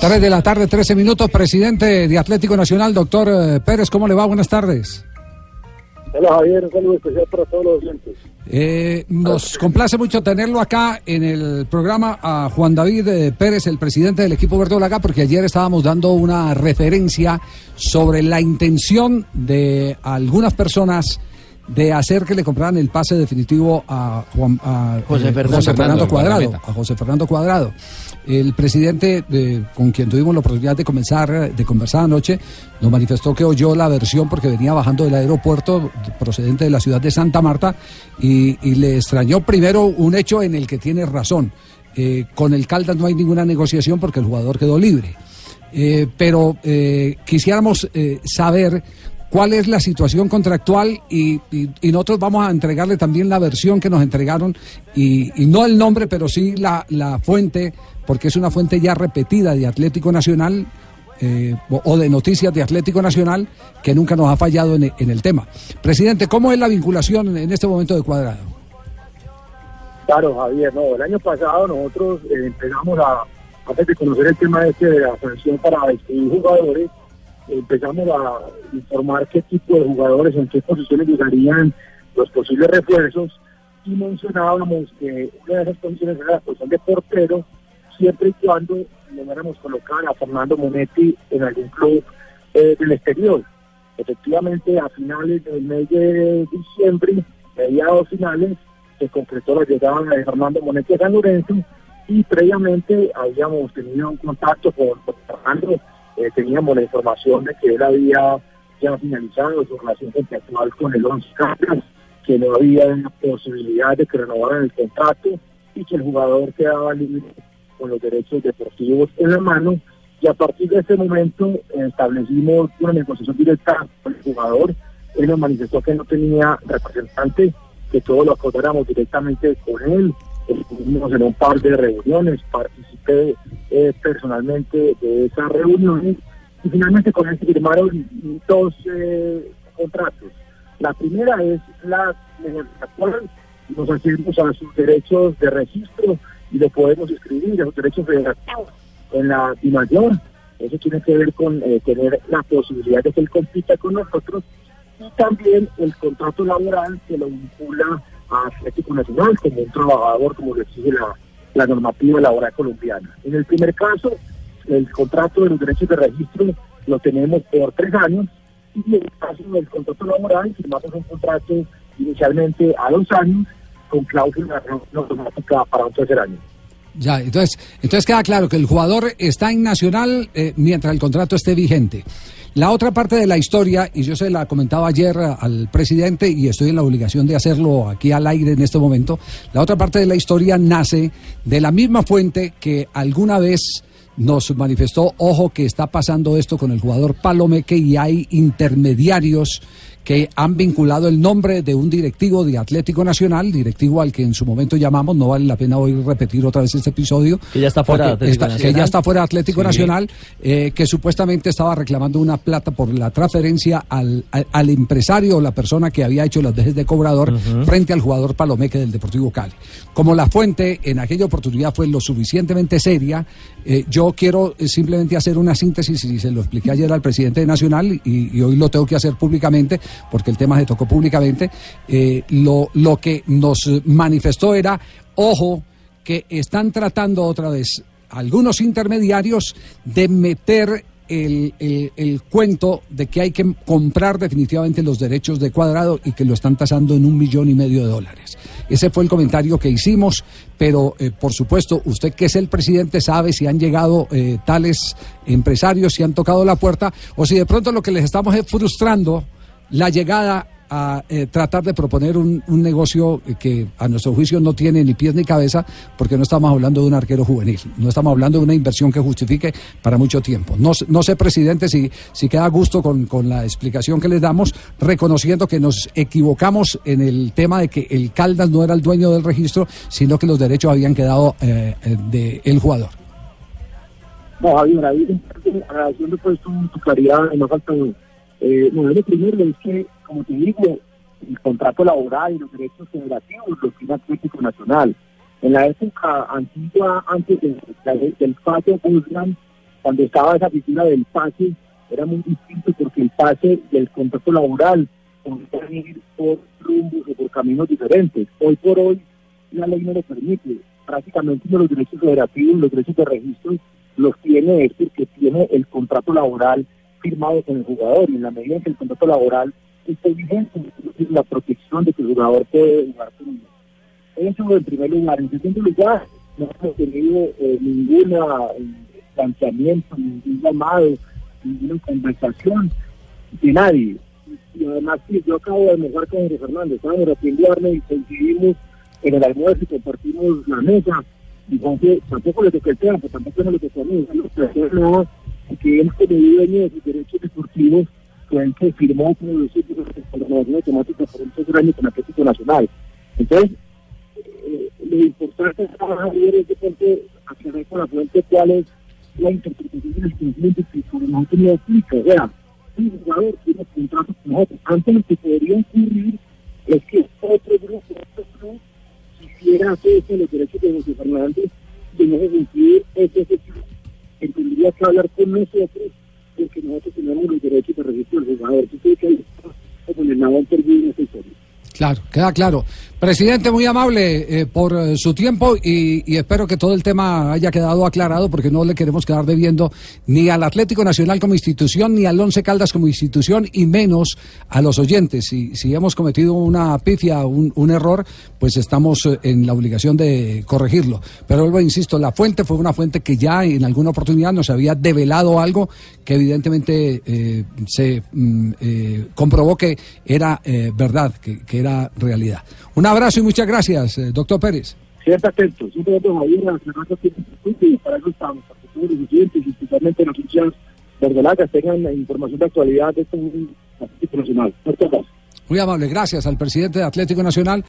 3 de la tarde, 13 minutos, presidente de Atlético Nacional, doctor eh, Pérez, ¿cómo le va? Buenas tardes. Hola Javier, un saludo especial para todos los oyentes. Eh, nos complace mucho tenerlo acá en el programa a Juan David eh, Pérez, el presidente del equipo Verde porque ayer estábamos dando una referencia sobre la intención de algunas personas de hacer que le compraran el pase definitivo a, Juan, José, eh, Fernando, José Fernando Cuadrado, a José Fernando Cuadrado. El presidente, eh, con quien tuvimos la oportunidad de comenzar, de conversar anoche, nos manifestó que oyó la versión porque venía bajando del aeropuerto procedente de la ciudad de Santa Marta y, le extrañó primero un hecho en el que tiene razón. Eh, con el Caldas no hay ninguna negociación porque el jugador quedó libre. Eh, pero quisiéramos saber cuál es la situación contractual y, nosotros vamos a entregarle también la versión que nos entregaron y, y no el nombre, pero sí la, la fuente, porque es una fuente ya repetida de Atlético Nacional eh, o, de noticias de Atlético Nacional que nunca nos ha fallado en, en el tema. Presidente, ¿cómo es la vinculación en, este momento de cuadrado? Claro, Javier, no, el año pasado nosotros eh, empezamos a, antes de conocer el tema este de la sanción para despedir jugadores, empezamos a informar qué tipo de jugadores, en qué posiciones llegarían los posibles refuerzos y mencionábamos que una de esas posiciones era la posición de portero, siempre y cuando lográramos colocar a Fernando Monetti en algún club eh, del exterior. Efectivamente, a finales del mes de diciembre, mediados finales, se concretó la llegada de Fernando Monetti a San Lorenzo y previamente habíamos tenido un contacto con, con Fernando, eh, teníamos la información de que él había ya finalizado su relación contractual con el Once Caldas, que no había posibilidad de que renovaran el contrato y que el jugador quedaba libre con los derechos deportivos en la mano y a partir de ese momento eh, establecimos una negociación directa con el jugador. Él nos manifestó que no tenía representante, que todo lo acordáramos directamente con él. Estuvimos en un par de reuniones, participé eh, personalmente de esas reuniones y finalmente con él firmaron dos eh, contratos. La primera es la mediante la cual nos hacemos a sus derechos de registro y lo podemos escribir, a sus derechos federativos en la mayor. Eso tiene que ver con eh, tener la posibilidad de que él compita con nosotros y también el contrato laboral que lo vincula Atlético Nacional como un trabajador, como lo exige la, la normativa laboral colombiana. En el primer caso, el contrato de los derechos de registro lo tenemos por tres años y en el caso del contrato laboral firmamos un contrato inicialmente a dos años con cláusula automática para un tercer año. Ya, entonces, entonces queda claro que el jugador está en Nacional eh, mientras el contrato esté vigente. La otra parte de la historia, y yo se la comentaba ayer al presidente y estoy en la obligación de hacerlo aquí al aire en este momento, la otra parte de la historia nace de la misma fuente que alguna vez nos manifestó, ojo que está pasando esto con el jugador Palomeque y hay intermediarios que han vinculado el nombre de un directivo de Atlético Nacional, directivo al que en su momento llamamos, no vale la pena hoy repetir otra vez este episodio. Que ya está fuera de Atlético está- Nacional. Que ya está fuera de Atlético Sí. Nacional, eh, que supuestamente estaba reclamando una plata por la transferencia al, al, al empresario o la persona que había hecho las dejes de cobrador frente al jugador Palomeque del Deportivo Cali. Como la fuente en aquella oportunidad fue lo suficientemente seria, eh, yo quiero eh, simplemente hacer una síntesis y se lo expliqué ayer al presidente de Nacional y, y hoy lo tengo que hacer públicamente porque el tema se tocó públicamente. Eh, lo, lo que nos manifestó era, ojo, que están tratando otra vez algunos intermediarios de meter el, el- el cuento de que hay que comprar definitivamente los derechos de cuadrado y que lo están tasando en un millón y medio de dólares. Ese fue el comentario que hicimos, pero eh, por supuesto, usted que es el presidente sabe si han llegado eh, tales empresarios, si han tocado la puerta, o si de pronto lo que les estamos es frustrando la llegada a eh, tratar de proponer un, negocio que a nuestro juicio no tiene ni pies ni cabeza, porque no estamos hablando de un arquero juvenil, no estamos hablando de una inversión que justifique para mucho tiempo. No, sé- no sé, presidente, si, si queda a gusto con, con la explicación que les damos, reconociendo que nos equivocamos en el tema de que el Caldas no era el dueño del registro, sino que los derechos habían quedado eh, eh, de el jugador. No, Javier, agradeciendo pues tu, tu claridad, no falta eh, no, lo primero es que, como te digo, el contrato laboral y los derechos federativos los tiene Atlético Nacional. En la época antigua, antes de- de- del fallo Guzmán, cuando estaba esa figura del pase, era muy distinto porque el pase del contrato laboral podía ir por rumbos o por caminos diferentes. Hoy por hoy la ley no lo permite. Prácticamente los derechos federativos, los derechos de registro, los tiene es porque tiene el contrato laboral firmado con el jugador y en la medida que el contrato laboral esté vigente, la protección de que el jugador puede jugar con él. En primer lugar. En segundo lugar, no hemos tenido eh, ningún eh, planteamiento, ningún llamado, ninguna conversación de nadie. Y además, yo acabo de almorzar con Jorge Fernández, estábamos viernes y coincidimos en el almuerzo y compartimos la mesa. Y Jorge tampoco le tocó el tema, pues tampoco no le tocó a mí, que él como dueño de sus derechos deportivos fue el que firmó como los sitios de renovación automática por un tercer año con Atlético Nacional. Entonces, eh, lo importante es trabajar es de pronto aclarar con la fuente cuál es la interpretación del cumplimiento que por nosotros no aplica. O sea, un jugador tiene contrato con nosotros. Antes lo que podría ocurrir es que otro grupo, otro club, quisiera hacer eso en los derechos de José Fernández, de no cumplir ese ejercicio. Tendría que hablar con nosotros porque nosotros tenemos los derechos de registro del jugador. Entonces, que hay como el nada perdido en esa historia. Claro, queda claro. Presidente, muy amable eh, por eh, su tiempo y, espero que todo el tema haya quedado aclarado porque no le queremos quedar debiendo ni al Atlético Nacional como institución ni al Once Caldas como institución y menos a los oyentes. Si, hemos cometido una pifia, un, error, pues estamos eh, en la obligación de corregirlo. Pero vuelvo, insisto, la fuente fue una fuente que ya en alguna oportunidad nos había develado algo que evidentemente se mm, comprobó que era verdad, que era realidad. Una abrazo y muchas gracias, eh, doctor Pérez. Siempre atento, siempre atento a ir a y para eso estamos, para que todos los clientes, y especialmente los hinchas verdolagas, tengan la información de actualidad de este Atlético Nacional. Muy amable, gracias al presidente de Atlético Nacional.